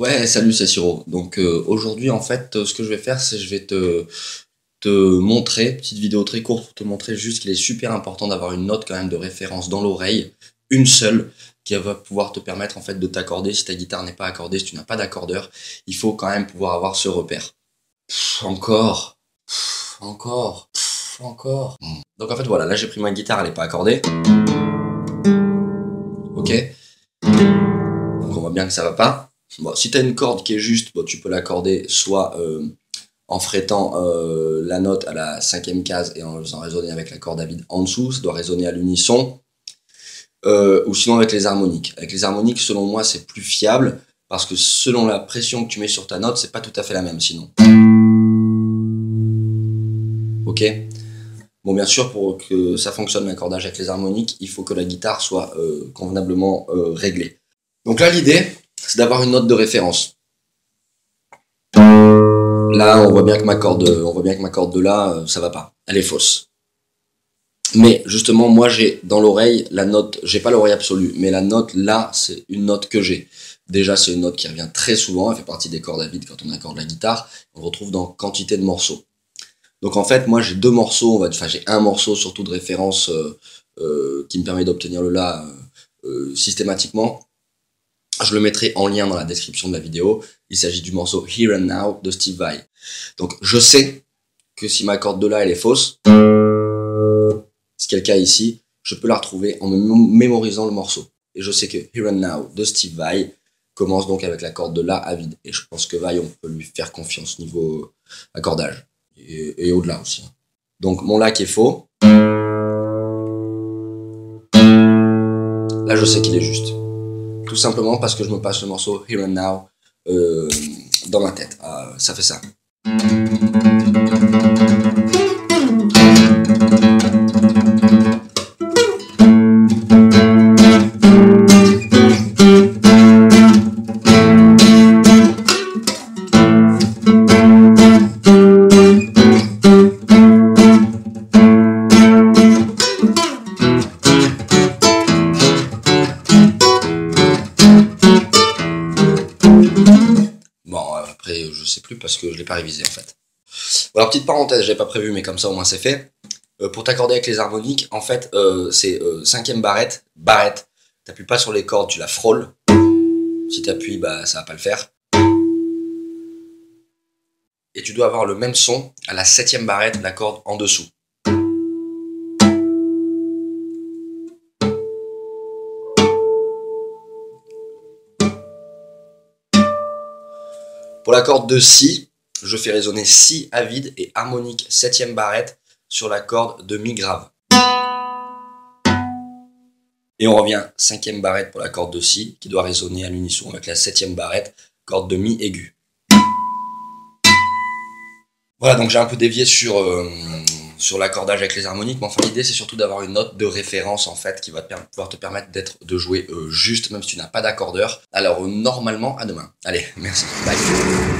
Ouais, salut, c'est Siro. Donc euh, aujourd'hui, en fait, euh, ce que je vais faire, c'est je vais te, te montrer, petite vidéo très courte pour te montrer juste qu'il est super important d'avoir une note quand même de référence dans l'oreille, une seule, qui va pouvoir te permettre en fait de t'accorder si ta guitare n'est pas accordée, si tu n'as pas d'accordeur, il faut quand même pouvoir avoir ce repère. encore, encore, encore. Donc en fait voilà, là j'ai pris ma guitare, elle n'est pas accordée. Ok. Donc on voit bien que ça va pas. Bon, si tu as une corde qui est juste, bon, tu peux l'accorder soit euh, en frétant euh, la note à la cinquième case et en faisant résonner avec la corde à vide en dessous, ça doit résonner à l'unisson, euh, ou sinon avec les harmoniques. Avec les harmoniques, selon moi, c'est plus fiable parce que selon la pression que tu mets sur ta note, c'est pas tout à fait la même sinon. Ok? Bon, bien sûr, pour que ça fonctionne l'accordage avec les harmoniques, il faut que la guitare soit convenablement réglée. Donc là, l'idée, c'est d'avoir une note de référence. Là, on voit bien que ma corde, on voit bien ma corde de là, euh, ça va pas. Elle est fausse. Mais justement, moi, j'ai dans l'oreille la note, j'ai pas l'oreille absolue, mais la note là, c'est une note que j'ai. Déjà, c'est une note qui revient très souvent, elle fait partie des cordes à vide quand on accorde la guitare, on retrouve dans quantité de morceaux. Donc en fait, moi j'ai deux morceaux, on va, enfin j'ai un morceau surtout de référence euh, euh, qui me permet d'obtenir le La systématiquement. Je le mettrai en lien dans la description de la vidéo. Il s'agit du morceau Here and Now de Steve Vai. Donc je sais que si ma corde de là elle est fausse, ce qui est le cas ici, je peux la retrouver en mémorisant le morceau. Et je sais que Here and Now de Steve Vai commence donc avec la corde de La à vide. Et je pense que Vai, on peut lui faire confiance niveau accordage. Et, et au-delà aussi. Donc mon La qui est faux. Là je sais qu'il est juste. Tout simplement parce que je me passe le morceau Here and Now euh, dans ma tête. Ah, ça fait ça. Parce que je l'ai pas révisé en fait. Alors petite parenthèse, j'avais pas prévu mais comme ça au moins c'est fait. Euh, pour t'accorder avec les harmoniques, en fait euh, c'est euh, cinquième barrette, barrette. T'appuies pas sur les cordes, tu la frôles. Si t'appuies, bah ça va pas le faire. Et tu dois avoir le même son à la septième barrette, la corde en dessous. Pour la corde de Si, je fais résonner Si à vide et harmonique septième barrette sur la corde de Mi grave. Et on revient cinquième barrette pour la corde de Si, qui doit résonner à l'unisson avec la septième barrette, corde de Mi aiguë. Voilà, donc j'ai un peu dévié sur, euh, sur l'accordage avec les harmoniques, mais enfin l'idée c'est surtout d'avoir une note de référence en fait qui va te pouvoir te permettre d'être de jouer euh, juste même si tu n'as pas d'accordeur. Alors normalement à demain. Allez, merci. Bye.